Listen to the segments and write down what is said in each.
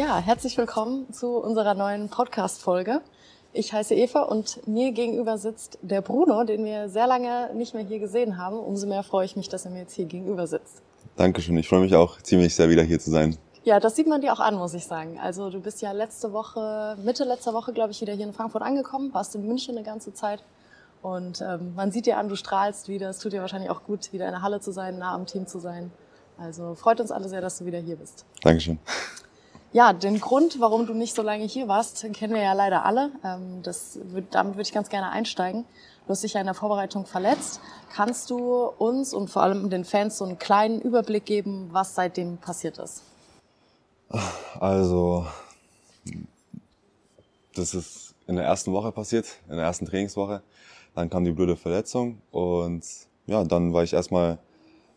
Ja, herzlich willkommen zu unserer neuen Podcast-Folge. Ich heiße Eva und mir gegenüber sitzt der Bruno, den wir sehr lange nicht mehr hier gesehen haben. Umso mehr freue ich mich, dass er mir jetzt hier gegenüber sitzt. Dankeschön, ich freue mich auch ziemlich sehr wieder hier zu sein. Ja, das sieht man dir auch an, muss ich sagen. Also du bist ja letzte Woche, Mitte letzter Woche, glaube ich, wieder hier in Frankfurt angekommen, warst in München eine ganze Zeit. Und ähm, man sieht dir an, du strahlst wieder. Es tut dir wahrscheinlich auch gut, wieder in der Halle zu sein, nah am Team zu sein. Also freut uns alle sehr, dass du wieder hier bist. Dankeschön. Ja, den Grund, warum du nicht so lange hier warst, kennen wir ja leider alle. Ähm, das, damit würde ich ganz gerne einsteigen. Du hast dich ja in der Vorbereitung verletzt. Kannst du uns und vor allem den Fans so einen kleinen Überblick geben, was seitdem passiert ist? Also, das ist in der ersten Woche passiert, in der ersten Trainingswoche. Dann kam die blöde Verletzung und ja, dann war ich erstmal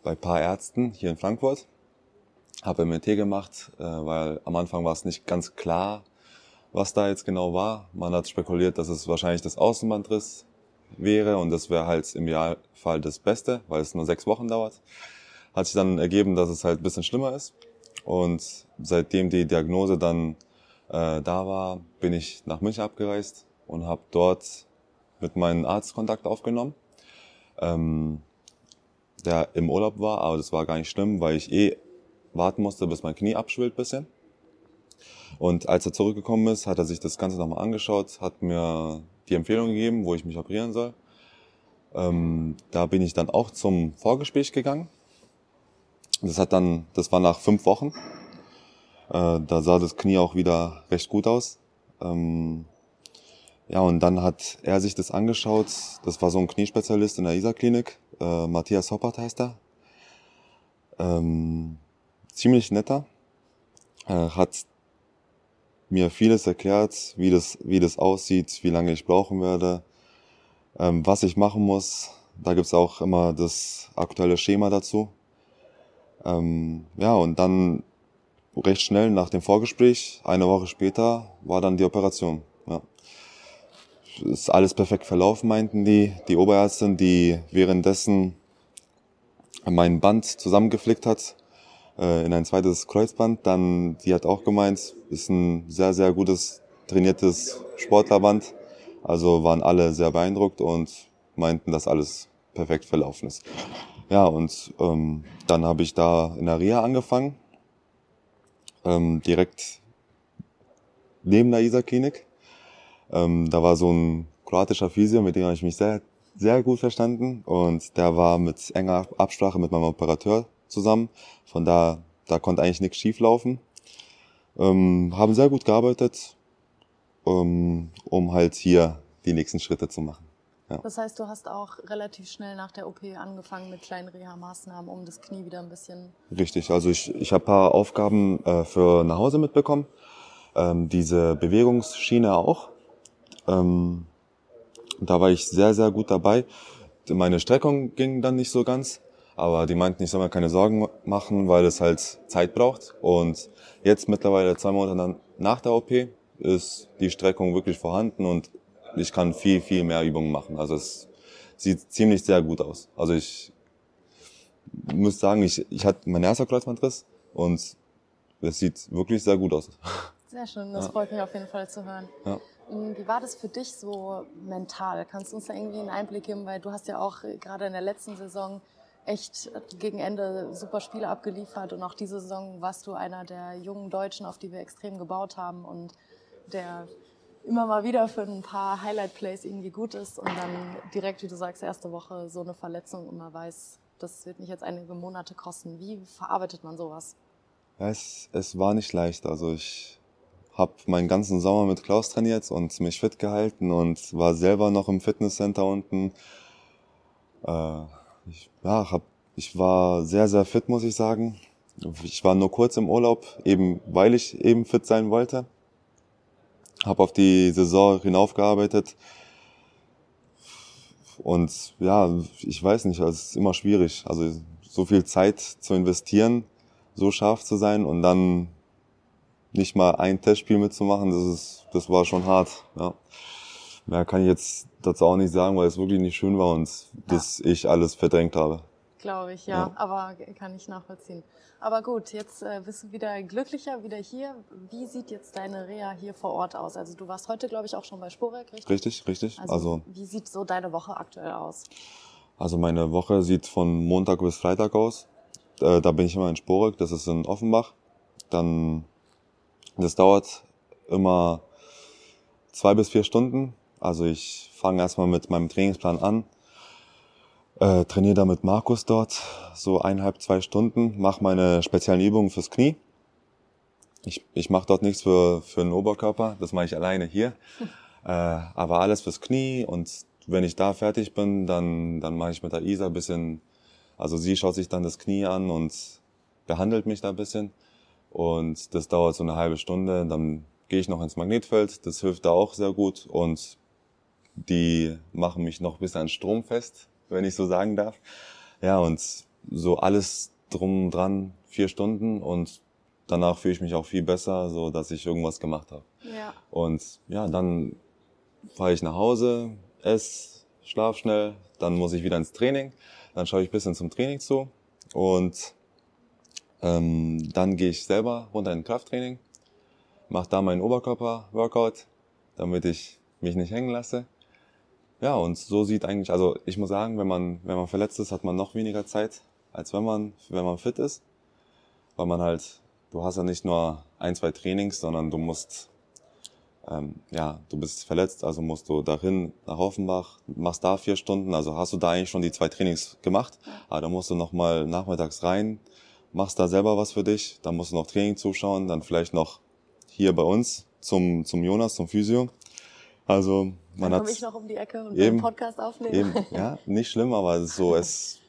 bei paar Ärzten hier in Frankfurt habe MRT gemacht, äh, weil am Anfang war es nicht ganz klar, was da jetzt genau war. Man hat spekuliert, dass es wahrscheinlich das Außenbandriss wäre und das wäre halt im Idealfall das Beste, weil es nur sechs Wochen dauert. Hat sich dann ergeben, dass es halt ein bisschen schlimmer ist. Und seitdem die Diagnose dann äh, da war, bin ich nach München abgereist und habe dort mit meinem Arzt Kontakt aufgenommen, ähm, der im Urlaub war, aber das war gar nicht schlimm, weil ich eh warten musste, bis mein Knie abschwillt bisschen. Und als er zurückgekommen ist, hat er sich das Ganze nochmal angeschaut, hat mir die Empfehlung gegeben, wo ich mich operieren soll. Ähm, da bin ich dann auch zum Vorgespräch gegangen. Das hat dann, das war nach fünf Wochen. Äh, da sah das Knie auch wieder recht gut aus. Ähm, ja, und dann hat er sich das angeschaut. Das war so ein Kniespezialist in der ISA-Klinik. Äh, Matthias Hoppert heißt er. Ähm, ziemlich netter. Er hat mir vieles erklärt, wie das, wie das aussieht, wie lange ich brauchen werde, ähm, was ich machen muss. Da gibt's auch immer das aktuelle Schema dazu. Ähm, ja, und dann recht schnell nach dem Vorgespräch, eine Woche später, war dann die Operation. Ja. Ist alles perfekt verlaufen, meinten die. Die Oberärztin, die währenddessen mein Band zusammengeflickt hat, äh, in ein zweites Kreuzband. Dann, die hat auch gemeint, ist ein sehr, sehr gutes trainiertes Sportlerband. Also waren alle sehr beeindruckt und meinten, dass alles perfekt verlaufen ist. Ja, und ähm, dann habe ich da in der Reha angefangen, ähm, direkt neben der Isar-Klinik. Ähm, da war so ein kroatischer Physio, mit dem habe ich mich sehr, sehr gut verstanden und der war mit enger Absprache mit meinem Operateur zusammen. Von da, da konnte eigentlich nichts schief laufen. Ähm, haben sehr gut gearbeitet, ähm, um halt hier die nächsten Schritte zu machen. Ja. Das heißt, du hast auch relativ schnell nach der OP angefangen mit kleinen Reha-Maßnahmen, um das Knie wieder ein bisschen. Richtig, also ich, ich habe paar Aufgaben äh, für nach Hause mitbekommen. Ähm, diese Bewegungsschiene auch. Ähm, da war ich sehr, sehr gut dabei. Meine Streckung ging dann nicht so ganz. Aber die meinten, ich soll mir keine Sorgen machen, weil es halt Zeit braucht. Und jetzt mittlerweile zwei Monate nach der OP ist die Streckung wirklich vorhanden und ich kann viel, viel mehr Übungen machen. Also es sieht ziemlich sehr gut aus. Also ich muss sagen, ich, ich hatte mein erster Kreuzbandriss und es sieht wirklich sehr gut aus. Sehr schön, das ja. freut mich auf jeden Fall zu hören. Ja. Hm, wie war das für dich so mental? Kannst du uns da irgendwie einen Einblick geben? Weil du hast ja auch gerade in der letzten Saison echt gegen Ende super Spiele abgeliefert und auch diese Saison warst du einer der jungen Deutschen, auf die wir extrem gebaut haben und der immer mal wieder für ein paar Highlight-Plays irgendwie gut ist und dann direkt, wie du sagst, erste Woche so eine Verletzung und man weiß, das wird mich jetzt einige Monate kosten. Wie verarbeitet man sowas? Es, es war nicht leicht. Also ich habe meinen ganzen Sommer mit Klaus trainiert und mich fit gehalten und war selber noch im Fitnesscenter unten. Äh, ich, ja, hab, ich war sehr, sehr fit, muss ich sagen. Ich war nur kurz im Urlaub, eben weil ich eben fit sein wollte. Habe auf die Saison hinaufgearbeitet. Und ja, ich weiß nicht, es ist immer schwierig. Also so viel Zeit zu investieren, so scharf zu sein und dann nicht mal ein Testspiel mitzumachen, das ist, das war schon hart. Ja. Mehr kann ich jetzt dazu auch nicht sagen, weil es wirklich nicht schön war und ja. dass ich alles verdrängt habe. Glaube ich, ja. ja. Aber kann ich nachvollziehen. Aber gut, jetzt äh, bist du wieder glücklicher, wieder hier. Wie sieht jetzt deine Reha hier vor Ort aus? Also du warst heute, glaube ich, auch schon bei Sporek, richtig? Richtig, richtig. Also, also wie sieht so deine Woche aktuell aus? Also meine Woche sieht von Montag bis Freitag aus. Äh, da bin ich immer in Sporek, das ist in Offenbach. Dann, das dauert immer zwei bis vier Stunden. Also ich fange erstmal mit meinem Trainingsplan an äh, trainiere da mit Markus dort so eineinhalb, zwei Stunden, mache meine speziellen Übungen fürs Knie. Ich, ich mache dort nichts für, für den Oberkörper, das mache ich alleine hier. äh, aber alles fürs Knie und wenn ich da fertig bin, dann, dann mache ich mit der Isa ein bisschen, also sie schaut sich dann das Knie an und behandelt mich da ein bisschen. Und das dauert so eine halbe Stunde. Dann gehe ich noch ins Magnetfeld, das hilft da auch sehr gut. Und die machen mich noch ein bisschen an Strom fest wenn ich so sagen darf. Ja, und so alles drum dran, vier Stunden und danach fühle ich mich auch viel besser, so dass ich irgendwas gemacht habe. Ja. Und ja, dann fahre ich nach Hause, esse, schlaf schnell, dann muss ich wieder ins Training, dann schaue ich bisschen zum Training zu und ähm, dann gehe ich selber runter in Krafttraining, mache da meinen Oberkörper-Workout, damit ich mich nicht hängen lasse. Ja, und so sieht eigentlich, also ich muss sagen, wenn man, wenn man verletzt ist, hat man noch weniger Zeit, als wenn man, wenn man fit ist. Weil man halt, du hast ja nicht nur ein, zwei Trainings, sondern du musst, ähm, ja, du bist verletzt, also musst du dahin nach Offenbach, machst da vier Stunden, also hast du da eigentlich schon die zwei Trainings gemacht, aber dann musst du nochmal nachmittags rein, machst da selber was für dich, dann musst du noch Training zuschauen, dann vielleicht noch hier bei uns zum, zum Jonas, zum Physio. Also man Dann komme ich noch um die Ecke und eben, einen Podcast aufnehmen. Eben, ja, nicht schlimm, aber so, es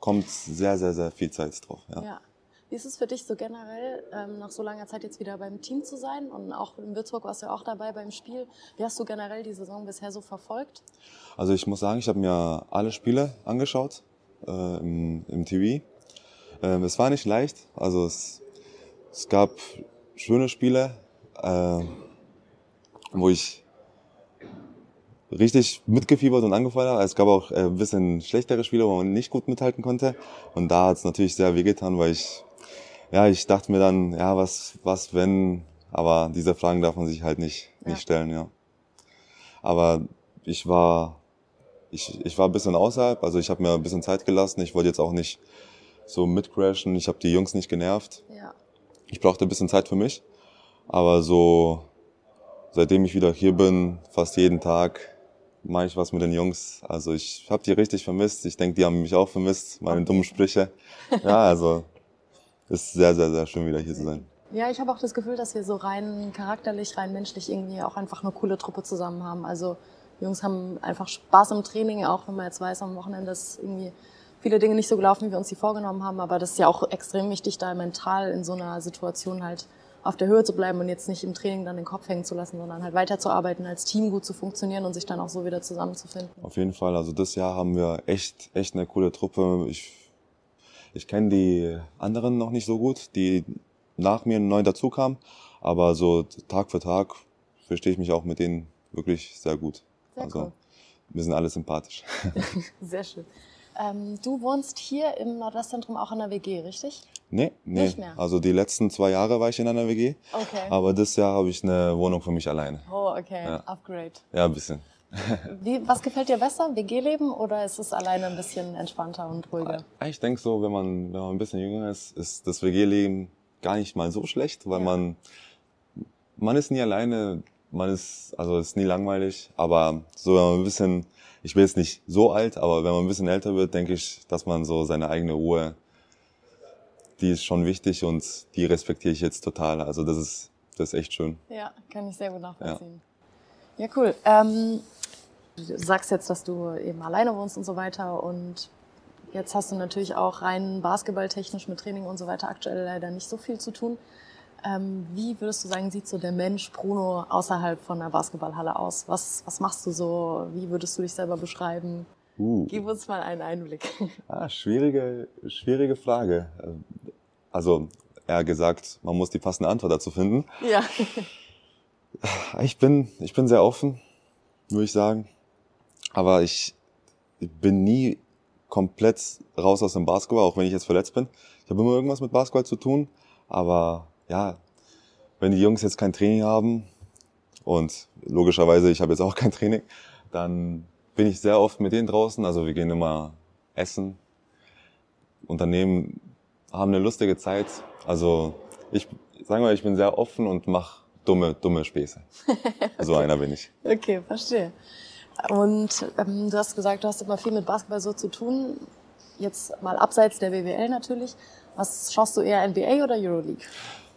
kommt sehr, sehr, sehr viel Zeit drauf. Ja. ja. Wie ist es für dich so generell, ähm, nach so langer Zeit jetzt wieder beim Team zu sein? Und auch in Würzburg warst du ja auch dabei beim Spiel. Wie hast du generell die Saison bisher so verfolgt? Also ich muss sagen, ich habe mir alle Spiele angeschaut äh, im, im TV. Ähm, es war nicht leicht. Also es, es gab schöne Spiele, äh, wo ich richtig mitgefiebert und angefeuert. Es gab auch äh, ein bisschen schlechtere Spiele, wo man nicht gut mithalten konnte. Und da hat es natürlich sehr wehgetan, weil ich, ja, ich dachte mir dann, ja, was, was wenn, aber diese Fragen darf man sich halt nicht, ja. nicht stellen, ja. Aber ich war, ich, ich war ein bisschen außerhalb, also ich habe mir ein bisschen Zeit gelassen. Ich wollte jetzt auch nicht so mitcrashen. Ich habe die Jungs nicht genervt. Ja. Ich brauchte ein bisschen Zeit für mich. Aber so, seitdem ich wieder hier bin, fast jeden Tag, mache ich was mit den Jungs. Also ich habe die richtig vermisst. Ich denke, die haben mich auch vermisst, meine dummen Sprüche. Ja, also ist sehr, sehr, sehr schön, wieder hier zu sein. Ja, ich habe auch das Gefühl, dass wir so rein charakterlich, rein menschlich irgendwie auch einfach eine coole Truppe zusammen haben. Also die Jungs haben einfach Spaß im Training, auch wenn man jetzt weiß, am Wochenende ist irgendwie viele Dinge nicht so gelaufen, wie wir uns die vorgenommen haben. Aber das ist ja auch extrem wichtig, da mental in so einer Situation halt auf der Höhe zu bleiben und jetzt nicht im Training dann den Kopf hängen zu lassen, sondern halt weiterzuarbeiten, als Team gut zu funktionieren und sich dann auch so wieder zusammenzufinden. Auf jeden Fall. Also das Jahr haben wir echt, echt eine coole Truppe. Ich, ich kenne die anderen noch nicht so gut, die nach mir neu dazukamen. Aber so Tag für Tag verstehe ich mich auch mit denen wirklich sehr gut. Sehr also cool. wir sind alle sympathisch. sehr schön. Ähm, du wohnst hier im Nordwestzentrum auch in der WG, richtig? Nee, nee. Nicht mehr. Also die letzten zwei Jahre war ich in einer WG. Okay. Aber das Jahr habe ich eine Wohnung für mich alleine. Oh, okay. Ja. Upgrade. Ja, ein bisschen. Wie, was gefällt dir besser, WG-Leben oder ist es alleine ein bisschen entspannter und ruhiger? Ich denke so, wenn man, wenn man ein bisschen jünger ist, ist das WG-Leben gar nicht mal so schlecht, weil ja. man, man ist nie alleine, man ist, also ist nie langweilig, aber so, wenn man ein bisschen ich bin jetzt nicht so alt, aber wenn man ein bisschen älter wird, denke ich, dass man so seine eigene Ruhe, die ist schon wichtig und die respektiere ich jetzt total. Also das ist, das ist echt schön. Ja, kann ich sehr gut nachvollziehen. Ja, ja cool. Ähm, du sagst jetzt, dass du eben alleine wohnst und so weiter und jetzt hast du natürlich auch rein basketballtechnisch mit Training und so weiter aktuell leider nicht so viel zu tun. Ähm, wie würdest du sagen, sieht so der Mensch Bruno außerhalb von der Basketballhalle aus? Was, was machst du so? Wie würdest du dich selber beschreiben? Uh. Gib uns mal einen Einblick. Ah, schwierige, schwierige Frage. Also, eher gesagt, man muss die passende Antwort dazu finden. Ja. Ich bin, ich bin sehr offen, würde ich sagen. Aber ich bin nie komplett raus aus dem Basketball, auch wenn ich jetzt verletzt bin. Ich habe immer irgendwas mit Basketball zu tun, aber ja, wenn die Jungs jetzt kein Training haben und logischerweise ich habe jetzt auch kein Training, dann bin ich sehr oft mit denen draußen. Also wir gehen immer essen, Unternehmen haben eine lustige Zeit. Also ich sage mal, ich bin sehr offen und mache dumme, dumme Späße. okay. So einer bin ich. Okay, verstehe. Und ähm, du hast gesagt, du hast immer viel mit Basketball so zu tun. Jetzt mal abseits der BWL natürlich. Was schaust du eher NBA oder Euroleague?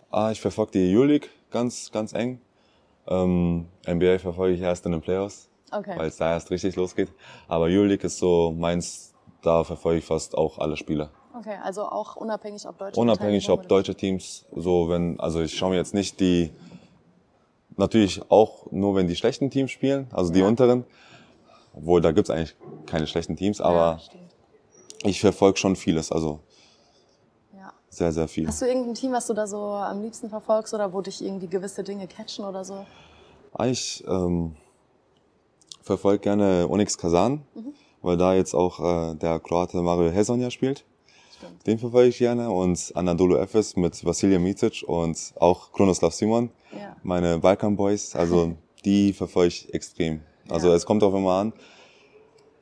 Ah, ich verfolge die Euroleague ganz, ganz eng. Ähm, NBA verfolge ich erst in den Playoffs, okay. weil es da erst richtig losgeht. Aber Euroleague ist so meins, da verfolge ich fast auch alle Spiele. Okay, also auch unabhängig ob deutsche Unabhängig ob deutsche Teams, so wenn, also ich schaue mir jetzt nicht die, natürlich auch nur wenn die schlechten Teams spielen, also die ja. unteren, obwohl da gibt's eigentlich keine schlechten Teams, aber ja, ich verfolge schon vieles, also. Sehr, sehr viel. Hast du irgendein Team, was du da so am liebsten verfolgst oder wo dich irgendwie gewisse Dinge catchen oder so? Ich ähm, verfolge gerne Onyx Kazan, mhm. weil da jetzt auch äh, der Kroate Mario Hezonja spielt. Stimmt. Den verfolge ich gerne und Anadolu Efes mit Vasilija Mitic und auch Kronoslav Simon, ja. meine Balkan Boys, also die verfolge ich extrem. Also ja. es kommt auch immer an,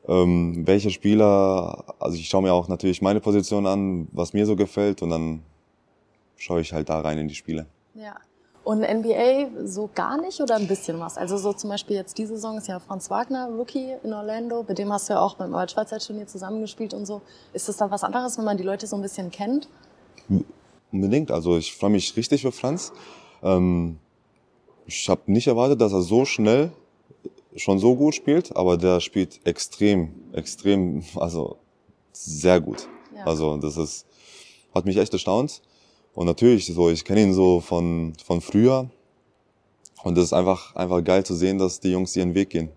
ähm, welche Spieler, also ich schaue mir auch natürlich meine Position an, was mir so gefällt und dann schaue ich halt da rein in die Spiele. Ja. Und NBA so gar nicht oder ein bisschen was? Also so zum Beispiel jetzt diese Saison ist ja Franz Wagner, Rookie in Orlando. Mit dem hast du ja auch beim Arbeitsfreizeitturnier zusammengespielt und so. Ist das dann was anderes, wenn man die Leute so ein bisschen kennt? Unbedingt. Also ich freue mich richtig für Franz. Ähm, ich habe nicht erwartet, dass er so schnell schon so gut spielt, aber der spielt extrem, extrem, also sehr gut. Ja. Also das ist, hat mich echt erstaunt. Und natürlich, so, ich kenne ihn so von, von früher. Und es ist einfach, einfach geil zu sehen, dass die Jungs ihren Weg gehen.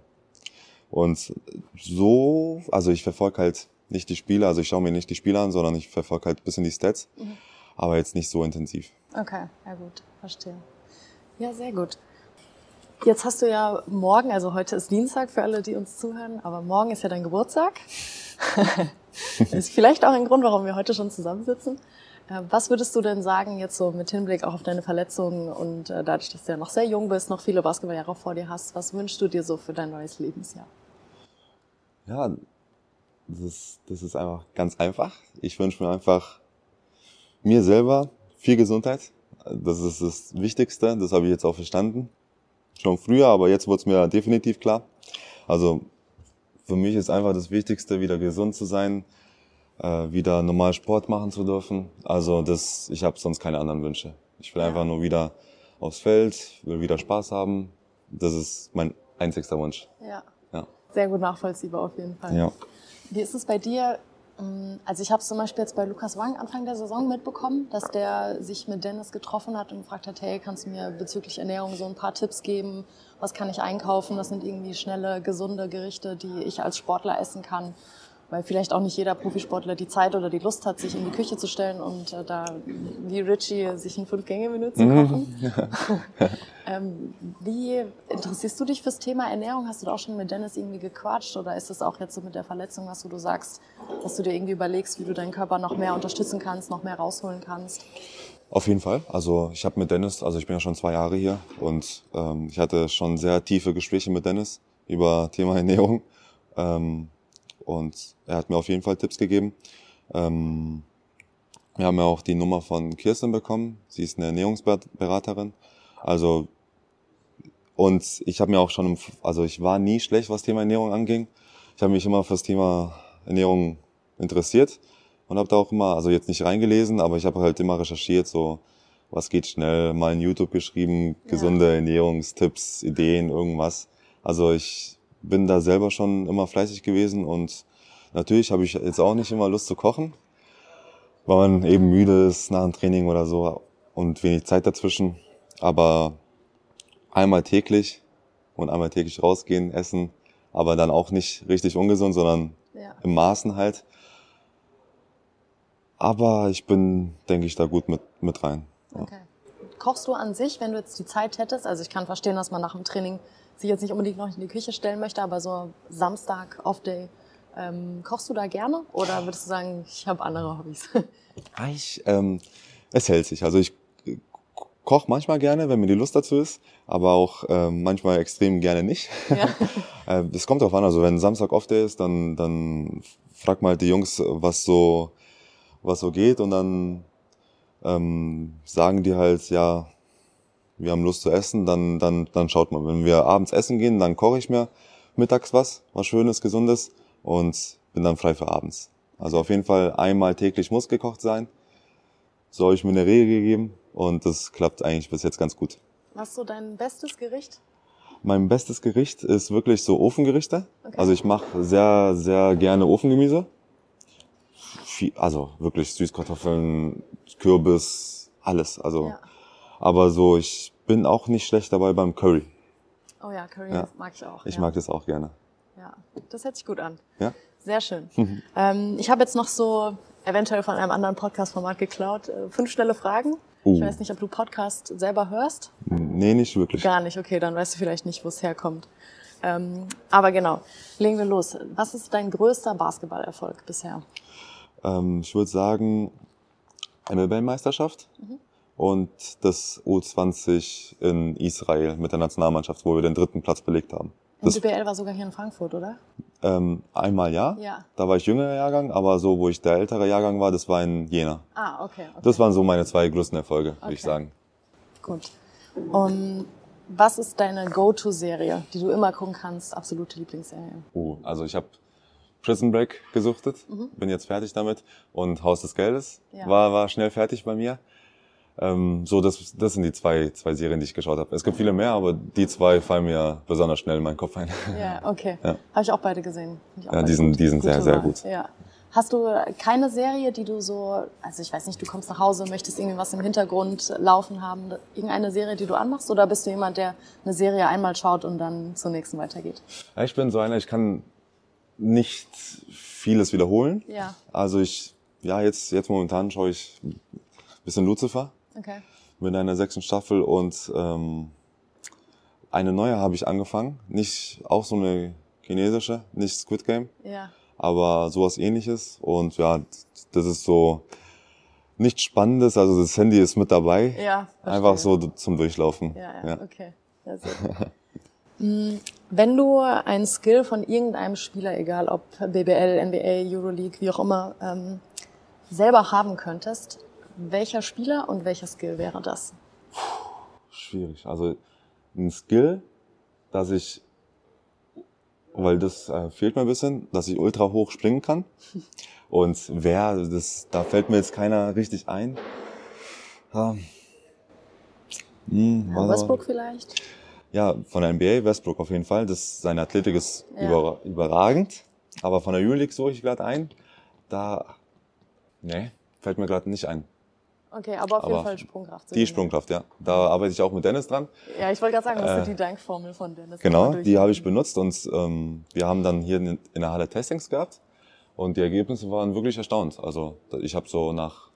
Und so, also ich verfolge halt nicht die Spiele, also ich schaue mir nicht die Spiele an, sondern ich verfolge halt ein bisschen die Stats, mhm. aber jetzt nicht so intensiv. Okay, ja gut, verstehe. Ja, sehr gut. Jetzt hast du ja morgen, also heute ist Dienstag für alle, die uns zuhören, aber morgen ist ja dein Geburtstag. das ist vielleicht auch ein Grund, warum wir heute schon zusammensitzen. Äh, was würdest du denn sagen, jetzt so mit Hinblick auch auf deine Verletzungen und äh, dadurch, dass du ja noch sehr jung bist, noch viele Basketballjahre vor dir hast, was wünschst du dir so für dein neues Lebensjahr? Ja, das ist, das ist einfach ganz einfach. Ich wünsche mir einfach mir selber viel Gesundheit. Das ist das Wichtigste, das habe ich jetzt auch verstanden. Schon früher, aber jetzt wurde es mir definitiv klar. Also für mich ist einfach das Wichtigste, wieder gesund zu sein, äh, wieder normal Sport machen zu dürfen. Also das, ich habe sonst keine anderen Wünsche. Ich will einfach nur wieder aufs Feld, will wieder Spaß haben. Das ist mein einzigster Wunsch. Ja. ja. Sehr gut nachvollziehbar auf jeden Fall. Ja. Wie ist es bei dir? Ähm, also ich habe zum Beispiel jetzt bei Lukas Wang Anfang der Saison mitbekommen, dass der sich mit Dennis getroffen hat und gefragt hat, hey, kannst du mir bezüglich Ernährung so ein paar Tipps geben? Was kann ich einkaufen? Was sind irgendwie schnelle, gesunde Gerichte, die ich als Sportler essen kann? Weil vielleicht auch nicht jeder Profisportler die Zeit oder die Lust hat, sich in die Küche zu stellen und äh, da wie Richie sich ein Fünf-Gänge-Menü zu mhm. kochen. ähm, wie interessierst du dich fürs Thema Ernährung? Hast du da auch schon mit Dennis irgendwie gequatscht oder ist das auch jetzt so mit der Verletzung, was du, du sagst, dass du dir irgendwie überlegst, wie du deinen Körper noch mehr unterstützen kannst, noch mehr rausholen kannst? Auf jeden Fall. Also ich habe mit Dennis, also ich bin ja schon zwei Jahre hier und ähm, ich hatte schon sehr tiefe Gespräche mit Dennis über Thema Ernährung. Ähm, und er hat mir auf jeden Fall Tipps gegeben. Ähm, wir haben ja auch die Nummer von Kirsten bekommen. Sie ist eine Ernährungsberaterin. Also und ich habe mir auch schon, also ich war nie schlecht, was Thema Ernährung anging. Ich habe mich immer für das Thema Ernährung interessiert und habe da auch immer, also jetzt nicht reingelesen, aber ich habe halt immer recherchiert, so was geht schnell, mal in YouTube geschrieben, gesunde ja. Ernährungstipps, Ideen, irgendwas. Also ich bin da selber schon immer fleißig gewesen und natürlich habe ich jetzt auch nicht immer Lust zu kochen, weil man eben müde ist nach dem Training oder so und wenig Zeit dazwischen. Aber einmal täglich und einmal täglich rausgehen, essen, aber dann auch nicht richtig ungesund, sondern ja. im Maßen halt. Aber ich bin, denke ich, da gut mit, mit rein. Ja. Okay. Kochst du an sich, wenn du jetzt die Zeit hättest? Also ich kann verstehen, dass man nach dem Training sich jetzt nicht unbedingt noch in die Küche stellen möchte, aber so Samstag, Off-Day, Ähm, kochst du da gerne oder würdest du sagen, ich habe andere Hobbys? Ich, ähm, es hält sich. Also ich koche manchmal gerne, wenn mir die Lust dazu ist, aber auch ähm, manchmal extrem gerne nicht. Ja. Äh, das kommt drauf an. Also wenn Samstag off day ist, dann, dann frag mal die Jungs, was so, was so geht und dann ähm, sagen die halt, ja, wir haben Lust zu essen, dann, dann, dann schaut man. Wenn wir abends essen gehen, dann koche ich mir mittags was, was Schönes, Gesundes und bin dann frei für abends. Also auf jeden Fall einmal täglich muss gekocht sein. So habe ich mir eine Regel gegeben und das klappt eigentlich bis jetzt ganz gut. Was ist so dein bestes Gericht? Mein bestes Gericht ist wirklich so Ofengerichte. Okay. Also ich mache sehr, sehr gerne Ofengemüse. Also wirklich Süßkartoffeln, Kürbis, alles. Also, ja. Aber so, ich bin auch nicht schlecht dabei beim Curry. Oh ja, Curry ja. mag ich auch. Ich ja. mag das auch gerne. Ja, das hört sich gut an. Ja. Sehr schön. ähm, ich habe jetzt noch so eventuell von einem anderen Podcast-Format geklaut. Äh, fünf schnelle Fragen. Uh. Ich weiß nicht, ob du Podcast selber hörst. Nee, nicht wirklich. Gar nicht, okay, dann weißt du vielleicht nicht, wo es herkommt. Ähm, aber genau, legen wir los. Was ist dein größter Basketballerfolg bisher? Ähm, ich würde sagen, eine Weltmeisterschaft mhm. Und das U20 in Israel mit der Nationalmannschaft, wo wir den dritten Platz belegt haben. Und das, BBL war sogar hier in Frankfurt, oder? Ähm, einmal ja. ja. Da war ich jüngerer Jahrgang, aber so, wo ich der ältere Jahrgang war, das war in Jena. Ah, okay. okay. Das waren so meine zwei größten Erfolge, okay. würde ich sagen. Gut. Und was ist deine Go-To-Serie, die du immer gucken kannst, absolute Lieblingsserie? Oh, also ich habe Prison Break gesuchtet, mhm. bin jetzt fertig damit und Haus des Geldes ja. war, war schnell fertig bei mir. Ähm, so, das, das sind die zwei, zwei Serien, die ich geschaut habe. Es gibt viele mehr, aber die zwei fallen mir besonders schnell in meinen Kopf ein. Ja, okay. Ja. Habe ich auch beide gesehen. Auch ja, die sind, die sind sehr, sehr gut. Ja. Hast du keine Serie, die du so, also ich weiß nicht, du kommst nach Hause, möchtest irgendwie was im Hintergrund laufen haben, irgendeine Serie, die du anmachst, oder bist du jemand, der eine Serie einmal schaut und dann zur nächsten weitergeht? Ja, ich bin so einer, ich kann nicht vieles wiederholen. Ja. Also ich, ja, jetzt, jetzt momentan schaue ich ein bisschen Lucifer. Okay. Mit einer sechsten Staffel und ähm, eine neue habe ich angefangen. Nicht auch so eine chinesische, nicht Squid Game. Ja. Aber sowas ähnliches. Und ja, das ist so nichts Spannendes. Also das Handy ist mit dabei. Ja. Verstehe. Einfach so zum Durchlaufen. Ja, ja, ja. okay. Ja, hm, Wenn du ein Skill von irgendeinem Spieler, egal ob BBL, NBA, Euroleague, wie auch immer, ähm, selber haben könntest, welcher Spieler und welcher Skill wäre das? Schwierig. Also ein Skill, dass ich, weil das äh, fehlt mir ein bisschen, dass ich ultra hoch springen kann. Und wer, das, da fällt mir jetzt keiner richtig ein. Ja. Hm, ja, Westbrook vielleicht? Ja, von der NBA, Westbrook auf jeden Fall. Das, seine Athletik ist ja. über, überragend. Aber von der Euroleague suche ich gerade ein. Da, nee, fällt mir gerade nicht ein. Okay, aber auf aber jeden Fall Sprungkraft. Die Sprungkraft, ja. Da arbeite ich auch mit Dennis dran. Ja, ich wollte gerade sagen, das ist äh, die Dankformel von Dennis. Genau, die habe ich benutzt und ähm, wir haben dann hier in, in der Halle Testings gehabt und die Ergebnisse waren wirklich erstaunt. Also ich habe so nach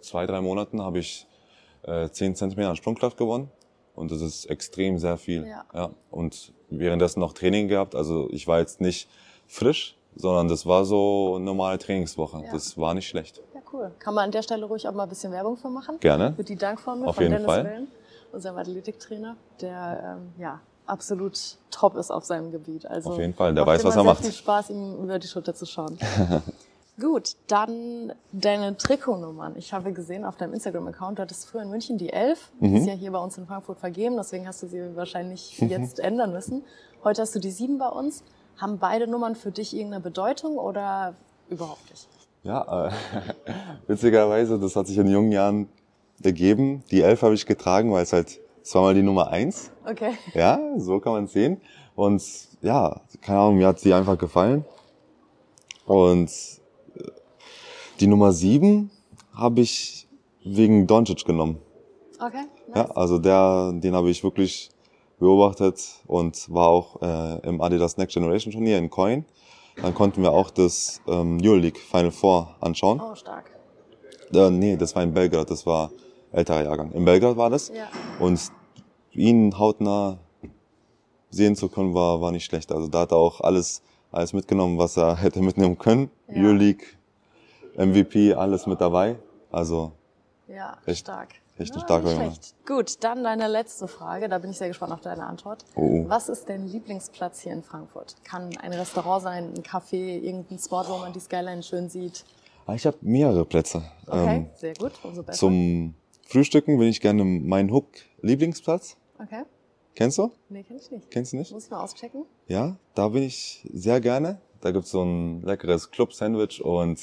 zwei, drei Monaten habe ich äh, 10 Zentimeter an Sprungkraft gewonnen und das ist extrem sehr viel. Ja. ja. Und währenddessen noch Training gehabt. Also ich war jetzt nicht frisch, sondern das war so eine normale Trainingswoche. Ja. Das war nicht schlecht. Cool. Kann man an der Stelle ruhig auch mal ein bisschen Werbung für machen? Gerne. Für die Dankformel auf von jeden Dennis Fall. Willen, unserem Athletiktrainer, der ähm, ja absolut top ist auf seinem Gebiet. Also auf jeden Fall, der weiß, was er macht. viel Spaß, ihm über die Schulter zu schauen. Gut, dann deine Trikotnummern. Ich habe gesehen auf deinem Instagram-Account, du hattest früher in München die 11, mhm. die ist ja hier bei uns in Frankfurt vergeben, deswegen hast du sie wahrscheinlich jetzt ändern müssen. Heute hast du die 7 bei uns. Haben beide Nummern für dich irgendeine Bedeutung oder überhaupt nicht? Ja, äh, witzigerweise, das hat sich in jungen Jahren ergeben. Die 11 habe ich getragen, weil es halt zweimal die Nummer 1. Okay. Ja, so kann man es sehen. Und ja, keine Ahnung, mir hat sie einfach gefallen. Und äh, die Nummer 7 habe ich wegen Doncic genommen. Okay. Nice. Ja, also der, den habe ich wirklich beobachtet und war auch äh, im Adidas Next Generation Turnier in Coin. Dann konnten wir auch das ähm, Euroleague Final Four anschauen. Oh, stark. Äh, nee, das war in Belgrad, das war älterer Jahrgang. In Belgrad war das. Ja. Und ihn hautnah sehen zu können, war, war nicht schlecht. Also da hat er auch alles, alles mitgenommen, was er hätte mitnehmen können. Ja. Euroleague, MVP, alles mit dabei. Also Ja, Echt- stark. Ein Ja, starker Junge. Gut, dann deine letzte Frage. Da bin ich sehr gespannt auf deine Antwort. Oh. Was ist dein Lieblingsplatz hier in Frankfurt? Kann ein Restaurant sein, ein Café, irgendein Spot, wo man die Skyline schön sieht. Ah, ich habe mehrere Plätze. Okay, Ähm, sehr gut, umso besser. zum Frühstücken bin ich gerne mein Hook Lieblingsplatz. okay, Kennst du? nee, kenn ich nicht. Kennst du nicht? Muss ich mal auschecken. Ja, da bin ich sehr gerne. Da gibt's so ein leckeres Club-Sandwich und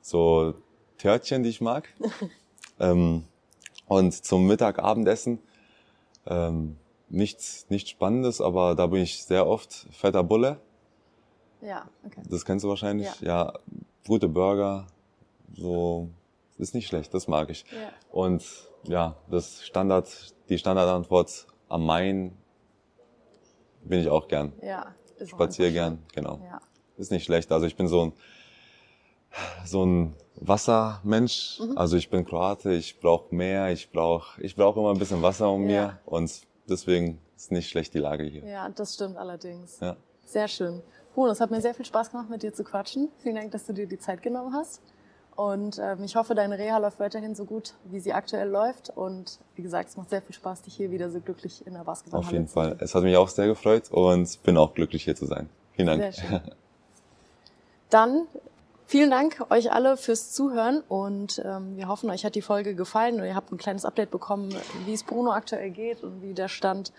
so Törtchen, die ich mag. ähm, und zum Mittag, Abendessen ähm, nichts, nichts Spannendes, aber da bin ich sehr oft fetter Bulle. Ja, okay. Das kennst du wahrscheinlich. Ja, gute Burger, so ist nicht schlecht. Das mag ich. Ja. Und ja, das Standard, die Standardantwort am Main bin ich auch gern. Ja, ist Spazier gern, genau. Ja. Ist nicht schlecht. Also ich bin so ein, so ein Wassermensch. Mhm. Also ich bin Kroate, ich brauche Meer, ich brauche ich brauch immer ein bisschen Wasser um Ja. mir. Und deswegen ist nicht schlecht die Lage hier. ja, das stimmt allerdings. Ja. Sehr schön. Bruno, es hat mir sehr viel Spaß gemacht, mit dir zu quatschen. Vielen Dank, dass du dir die Zeit genommen hast. Und ähm, ich hoffe, deine Reha läuft weiterhin so gut, wie sie aktuell läuft. Und wie gesagt, es macht sehr viel Spaß, dich hier wieder so glücklich in der Basketballhalle Auf jeden zu Fall. sehen. Es hat mich auch sehr gefreut und bin auch glücklich hier zu sein. Vielen Dank. Sehr schön. Dann vielen Dank euch alle fürs Zuhören und ähm, wir hoffen, euch hat die Folge gefallen und ihr habt ein kleines Update bekommen, wie es Bruno aktuell geht und wie der Stand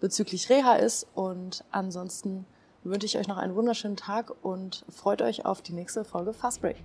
bezüglich Reha ist. Und ansonsten wünsche ich euch noch einen wunderschönen Tag und freut euch auf die nächste Folge Fast Break.